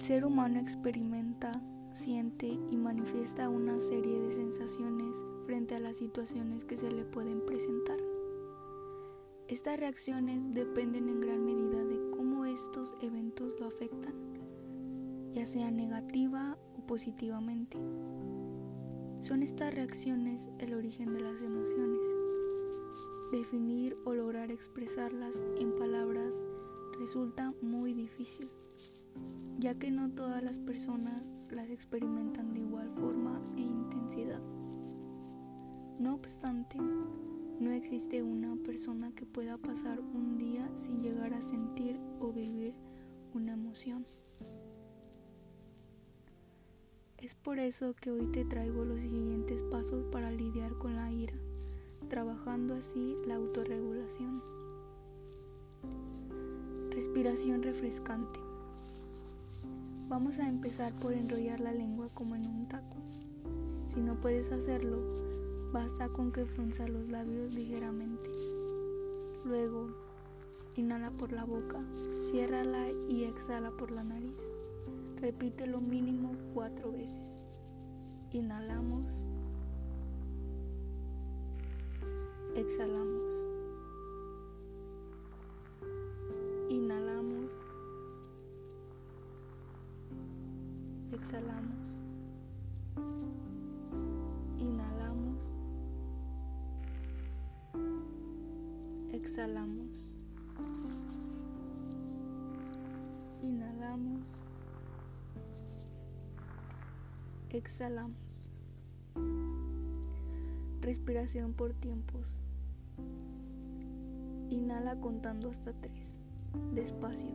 ser humano experimenta, siente y manifiesta una serie de sensaciones frente a las situaciones que se le pueden presentar. Estas reacciones dependen en gran medida de cómo estos eventos lo afectan, ya sea negativa o positivamente. Son estas reacciones el origen de las emociones. Definir o lograr expresarlas en palabras resulta muy difícil, ya que no todas las personas las experimentan de igual forma e intensidad. No obstante, no existe una persona que pueda pasar un día sin llegar a sentir o vivir una emoción. Es por eso que hoy te traigo los siguientes pasos para lidiar con la ira, trabajando así la autorregulación. Respiración refrescante. Vamos a empezar por enrollar la lengua como en un taco. Si no puedes hacerlo, basta con que frunza los labios ligeramente. Luego, inhala por la boca, ciérrala y exhala por la nariz. Repite lo mínimo cuatro veces. Inhalamos. Exhalamos. Exhalamos. Inhalamos. Exhalamos. Inhalamos. Exhalamos. Respiración por tiempos. Inhala contando hasta tres. Despacio,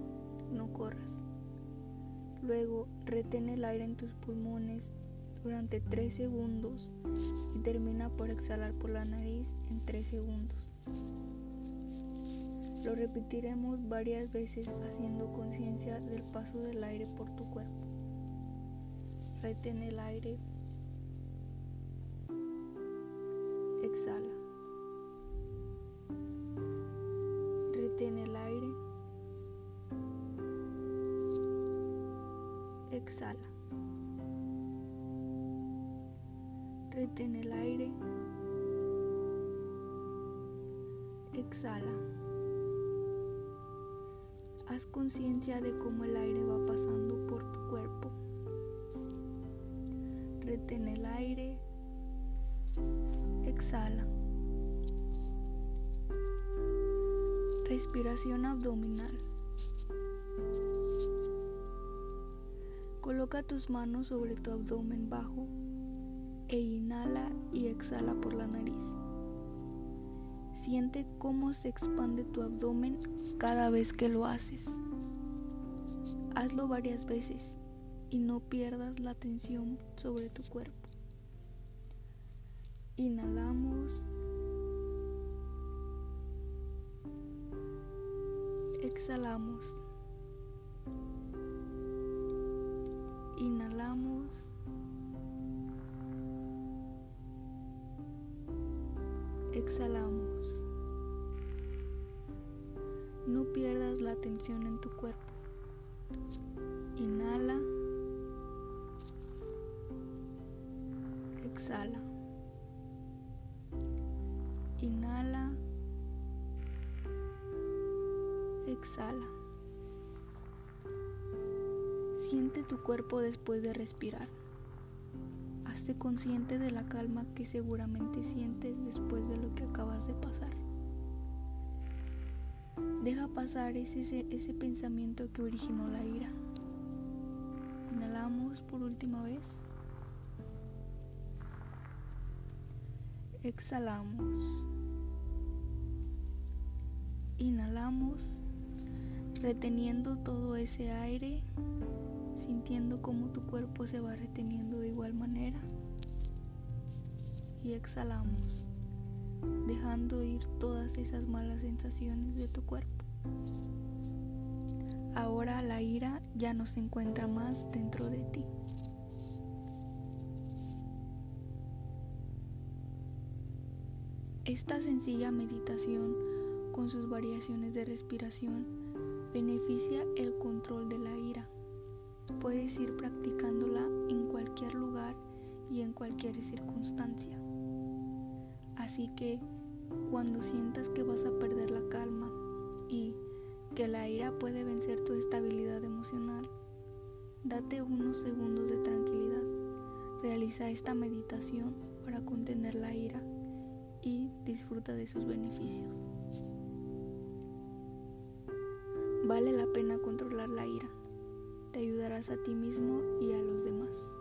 no corras. Luego retén el aire en tus pulmones durante 3 segundos y termina por exhalar por la nariz en 3 segundos. Lo repetiremos varias veces haciendo conciencia del paso del aire por tu cuerpo. Retén el aire. Exhala. Exhala. Retén el aire. Exhala. Haz conciencia de cómo el aire va pasando por tu cuerpo. Retén el aire. Exhala. Respiración abdominal. Coloca tus manos sobre tu abdomen bajo e inhala y exhala por la nariz. Siente cómo se expande tu abdomen cada vez que lo haces. Hazlo varias veces y no pierdas la atención sobre tu cuerpo. Inhalamos. Exhalamos. Inhalamos. Exhalamos. No pierdas la atención en tu cuerpo. Inhala. Exhala. Inhala. Exhala. Siente tu cuerpo después de respirar. Hazte consciente de la calma que seguramente sientes después de lo que acabas de pasar. Deja pasar ese, ese pensamiento que originó la ira. Inhalamos por última vez. Exhalamos. Inhalamos, reteniendo todo ese aire sintiendo cómo tu cuerpo se va reteniendo de igual manera. Y exhalamos, dejando ir todas esas malas sensaciones de tu cuerpo. Ahora la ira ya no se encuentra más dentro de ti. Esta sencilla meditación, con sus variaciones de respiración, beneficia el control de la ira puedes ir practicándola en cualquier lugar y en cualquier circunstancia. Así que cuando sientas que vas a perder la calma y que la ira puede vencer tu estabilidad emocional, date unos segundos de tranquilidad. Realiza esta meditación para contener la ira y disfruta de sus beneficios. Vale la pena controlar la ira. Te ayudarás a ti mismo y a los demás.